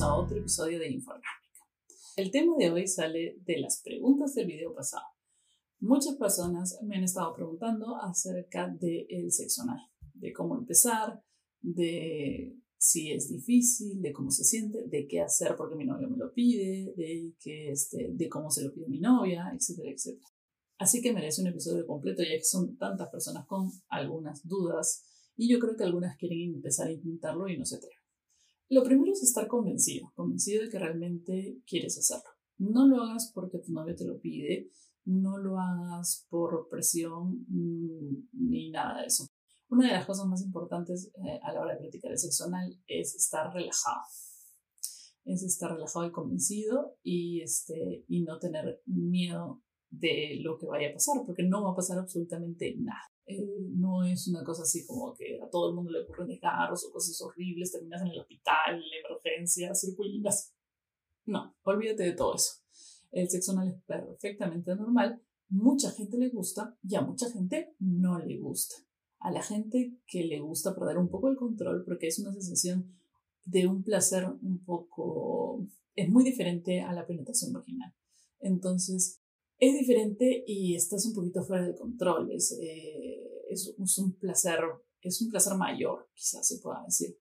a otro episodio de Informática. El tema de hoy sale de las preguntas del video pasado. Muchas personas me han estado preguntando acerca del sexo anal, de cómo empezar, de si es difícil, de cómo se siente, de qué hacer porque mi novio me lo pide, de, que este, de cómo se lo pide mi novia, etcétera, etcétera. Así que merece un episodio completo ya que son tantas personas con algunas dudas y yo creo que algunas quieren empezar a intentarlo y no se atreven. Lo primero es estar convencido, convencido de que realmente quieres hacerlo. No lo hagas porque tu novio te lo pide, no lo hagas por presión mm, ni nada de eso. Una de las cosas más importantes eh, a la hora de practicar el sexo anal es estar relajado. Es estar relajado y convencido y, este, y no tener miedo de lo que vaya a pasar, porque no va a pasar absolutamente nada. Eh, no es una cosa así como que a todo el mundo le ocurren desgarros o cosas horribles, terminas en el hospital, en emergencia, circulinas. No, olvídate de todo eso. El sexo anal es perfectamente normal, mucha gente le gusta y a mucha gente no le gusta. A la gente que le gusta perder un poco el control porque es una sensación de un placer un poco... es muy diferente a la penetración vaginal. Entonces, es diferente y estás un poquito fuera de control. Es, eh, es, un placer, es un placer mayor, quizás se pueda decir.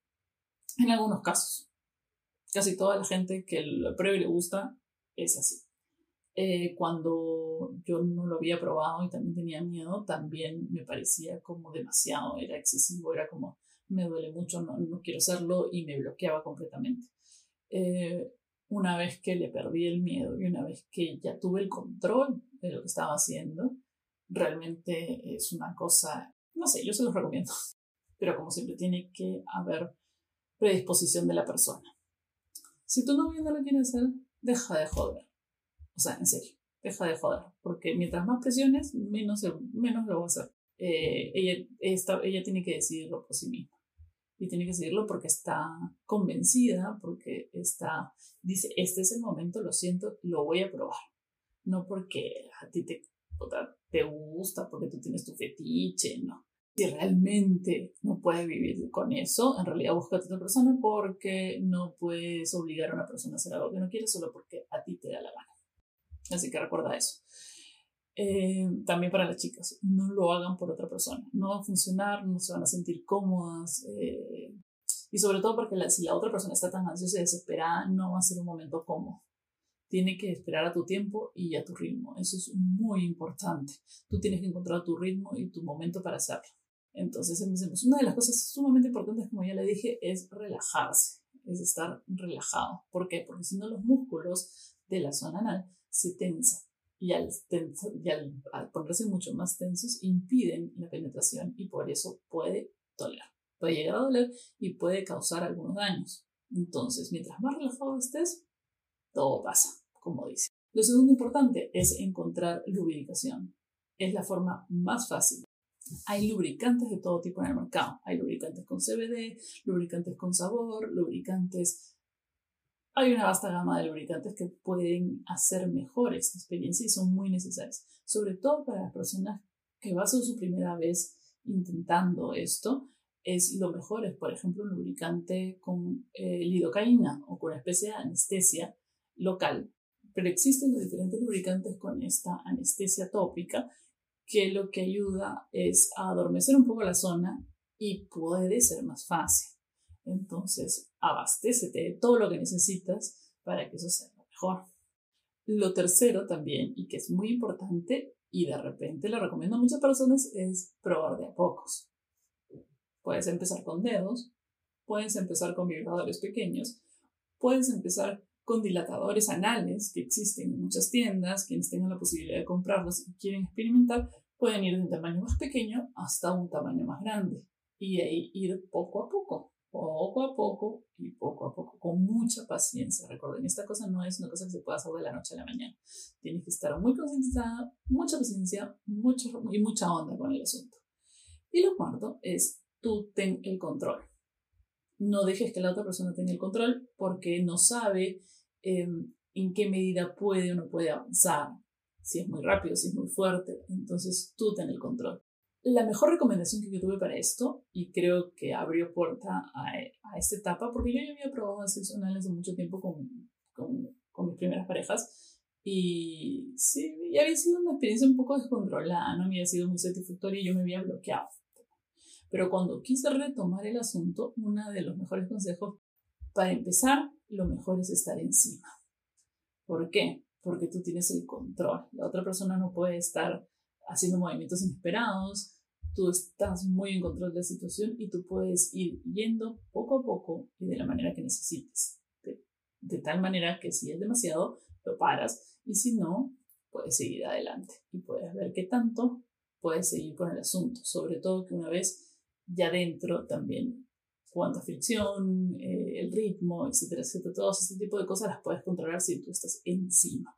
En algunos casos. Casi toda la gente que lo prueba y le gusta es así. Eh, cuando yo no lo había probado y también tenía miedo, también me parecía como demasiado, era excesivo, era como me duele mucho, no, no quiero hacerlo y me bloqueaba completamente. Eh, una vez que le perdí el miedo y una vez que ya tuve el control de lo que estaba haciendo, realmente es una cosa, no sé, yo se los recomiendo, pero como siempre tiene que haber predisposición de la persona. Si tu novio no lo quiere hacer, deja de joder. O sea, en serio, deja de joder, porque mientras más presiones, menos, menos lo va a hacer. Eh, ella, ella tiene que decidirlo por sí misma y tiene que seguirlo porque está convencida, porque está, dice, este es el momento, lo siento, lo voy a probar. No porque a ti te, te gusta, porque tú tienes tu fetiche, no. Si realmente no puedes vivir con eso, en realidad búscate otra persona porque no puedes obligar a una persona a hacer algo que no quiere solo porque a ti te da la gana. Así que recuerda eso. Eh, también para las chicas, no lo hagan por otra persona. No va a funcionar, no se van a sentir cómodas. Eh, y sobre todo porque si la otra persona está tan ansiosa y desesperada, no va a ser un momento cómodo. Tiene que esperar a tu tiempo y a tu ritmo. Eso es muy importante. Tú tienes que encontrar tu ritmo y tu momento para hacerlo. Entonces, empecemos. Una de las cosas sumamente importantes, como ya le dije, es relajarse, es estar relajado. ¿Por qué? Porque si no, los músculos de la zona anal se tensan y, al, ponerse mucho más tensos impiden la penetración y por eso puede doler. Puede llegar a doler y puede causar algunos daños. Entonces, mientras más relajado estés, todo pasa, como dice. Lo segundo importante es encontrar lubricación. Es la forma más fácil. Hay lubricantes de todo tipo en el mercado. Hay lubricantes con CBD, lubricantes con sabor, lubricantes hay una vasta gama de lubricantes que pueden hacer mejor esta experiencia y son muy necesarios, sobre todo para las personas que va a ser su primera vez intentando esto. Es lo mejor es, por ejemplo, un lubricante con eh, lidocaína o con una especie de anestesia local. Pero existen los diferentes lubricantes con esta anestesia tópica que lo que ayuda es a adormecer un poco la zona y puede ser más fácil. Entonces, abastécete de todo lo que necesitas para que eso sea mejor. Lo tercero también, y que es muy importante, y de repente lo recomiendo a muchas personas, es probar de a pocos. Puedes empezar con dedos, puedes empezar con vibradores pequeños, puedes empezar con dilatadores anales que existen en muchas tiendas, quienes tengan la posibilidad de comprarlos y quieren experimentar, pueden ir de un tamaño más pequeño hasta un tamaño más grande y ahí ir poco a poco poco a poco y poco a poco, con mucha paciencia. Recuerden, esta cosa no es una cosa que se pueda hacer de la noche a la mañana. Tienes que estar muy concentrada, mucha paciencia mucho, y mucha onda con el asunto. Y lo cuarto es, tú ten el control. No dejes que la otra persona tenga el control porque no sabe em, en qué medida puede o no puede avanzar. Si es muy rápido, si es muy fuerte. Entonces tú ten el control. la mejor recomendación que yo tuve para esto, y creo que abrió puerta a, a esta etapa, porque yo ya había probado anal hace mucho tiempo con, con, con, mis primeras parejas, y sí, ya había sido una experiencia un poco descontrolada, no había sido muy satisfactoria y yo me había bloqueado. Pero cuando quise retomar el asunto, uno de los mejores consejos, para empezar, lo mejor es estar encima. ¿Por qué? Porque tú tienes el control. La otra persona no puede estar haciendo movimientos inesperados, tú estás muy en control de la situación y tú puedes ir yendo poco a poco y de la manera que necesites. De, tal manera que si es demasiado, lo paras y si no, puedes seguir adelante y puedes ver qué tanto puedes seguir con el asunto. Sobre todo que una vez ya dentro también cuánta fricción, eh, el ritmo, etcétera, etcétera, todo ese tipo de cosas las puedes controlar si tú estás encima.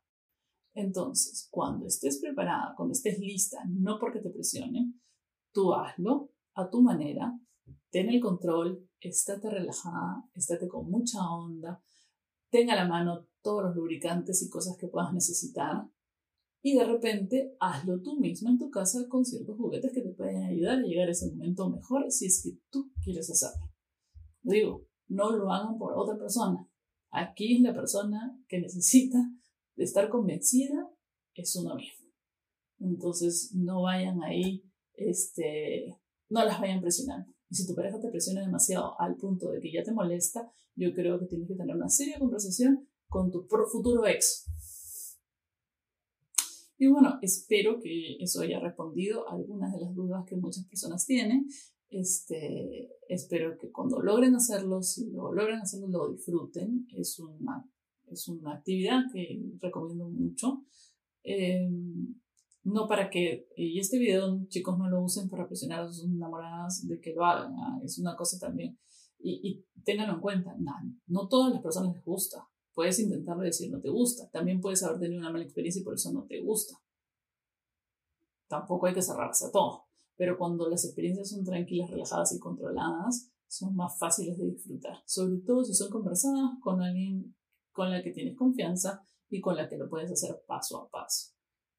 Entonces, cuando estés preparada, cuando estés lista, no porque te presione, tú hazlo a tu manera, ten el control, estate relajada, estate con mucha onda, tenga a la mano todos los lubricantes y cosas que puedas necesitar y de repente hazlo tú misma en tu casa con ciertos juguetes que te pueden ayudar a llegar a ese momento mejor si es que tú quieres hacerlo. Digo, no lo hagan por otra persona. Aquí la persona que necesita estar convencida es uno mismo. Entonces, no vayan ahí, este, no las vayan presionando. Y si tu pareja te presiona demasiado al punto de que ya te molesta, yo creo que tienes que tener una seria conversación con tu futuro ex. Y bueno, espero que eso haya respondido a algunas de las dudas que muchas personas tienen. Este, espero que cuando logren hacerlo, si lo logren hacerlo, lo disfruten. Es una es una actividad que recomiendo mucho. Em, no para que, y este video chicos no lo usen para presionar a sus enamoradas de que lo hagan, ¿ah? es una cosa también. Y, y ténganlo en cuenta, no, no todas las personas les gusta. Puedes intentarlo y decir no te gusta. También puedes haber tenido una mala experiencia y por eso no te gusta. Tampoco hay que cerrarse a todo. Pero cuando las experiencias son tranquilas, relajadas y controladas, son más fáciles de disfrutar. Sobre todo si son conversadas con alguien con la que tienes confianza y con la que lo puedes hacer paso a paso.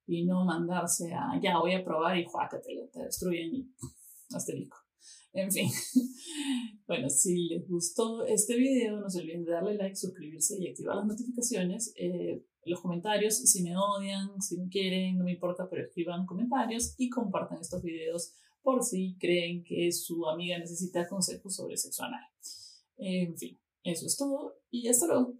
Y no mandarse a, ya voy a probar y juácate, te destruyen y asterisco. En fin, bueno, si les gustó este video, no se olviden de darle like, suscribirse y activar las notificaciones. Eh, los comentarios, si me odian, si me quieren, no me importa, pero escriban comentarios y compartan estos videos por si creen que su amiga necesita consejos sobre sexo anal. En fin, eso es todo y hasta luego.